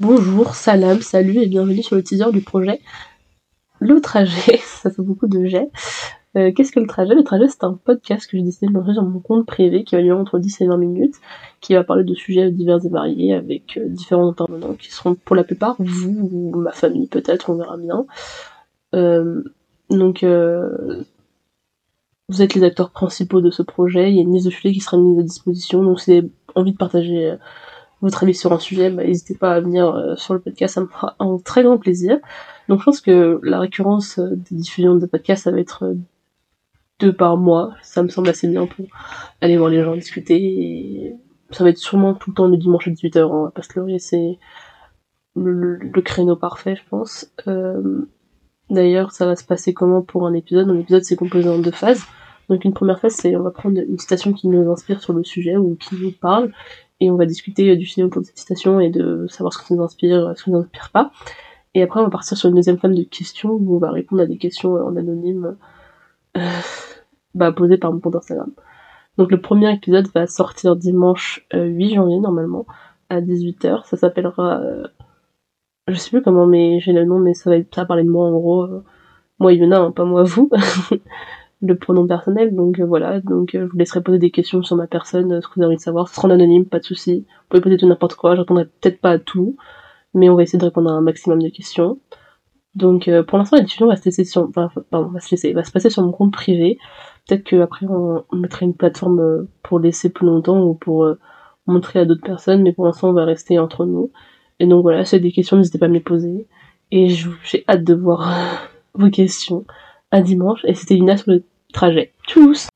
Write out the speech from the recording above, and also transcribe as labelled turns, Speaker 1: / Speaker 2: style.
Speaker 1: Bonjour, salam, salut et bienvenue sur le teaser du projet Le Trajet. Ça fait beaucoup de jets. Euh, Qu'est-ce que le trajet? Le trajet, c'est un podcast que j'ai décidé de lancer sur mon compte privé qui va durer entre 10 et 20 minutes, qui va parler de sujets divers et variés avec euh, différents intervenants qui seront pour la plupart vous ou ma famille, peut-être, on verra bien. Euh, donc, euh, vous êtes les acteurs principaux de ce projet. Il y a une liste de sujets qui sera mise à disposition. Donc, si vous envie de partager votre avis sur un sujet, bah, n'hésitez pas à venir euh, sur le podcast, ça me fera un très grand plaisir. Donc, je pense que la récurrence euh, des diffusions de podcasts, ça va être euh, deux par mois. Ça me semble assez bien pour aller voir les gens discuter. Ça va être sûrement tout le temps le dimanche à 18h. On va pas se leurrer, c'est le, créneau parfait, je pense. D'ailleurs, ça va se passer comment pour un épisode? Un épisode, c'est composé en deux phases. Donc une première phase, c'est on va prendre une citation qui nous inspire sur le sujet ou qui nous parle, et on va discuter euh, du autour de cette citation et de savoir ce qui nous inspire, ce qui nous inspire pas. Et après, on va partir sur une deuxième phase de questions où on va répondre à des questions euh, en anonyme euh, bah, posées par mon compte Instagram. Donc le premier épisode va sortir dimanche euh, 8 janvier normalement à 18h. Ça s'appellera euh, je sais plus comment mais j'ai le nom mais ça va être ça parler de moi en gros euh, moi Yuna hein, pas moi vous le pronom personnel donc euh, voilà. Donc euh, je vous laisserai poser des questions sur ma personne euh, ce que vous avez envie de savoir. Ce sera en anonyme pas de souci. Vous pouvez poser tout n'importe quoi je répondrai peut-être pas à tout mais on va essayer de répondre à un maximum de questions. Donc euh, pour l'instant la discussion va se laisser sur enfin, pardon va se laisser va se passer sur mon compte privé. Peut-être qu'après on, on mettra une plateforme pour laisser plus longtemps ou pour montrer à d'autres personnes mais pour l'instant on va rester entre nous. Et donc voilà, si vous avez des questions, n'hésitez pas à me les poser. Et j'ai hâte de voir vos questions. À dimanche. Et c'était Lina sur le trajet. Tchuss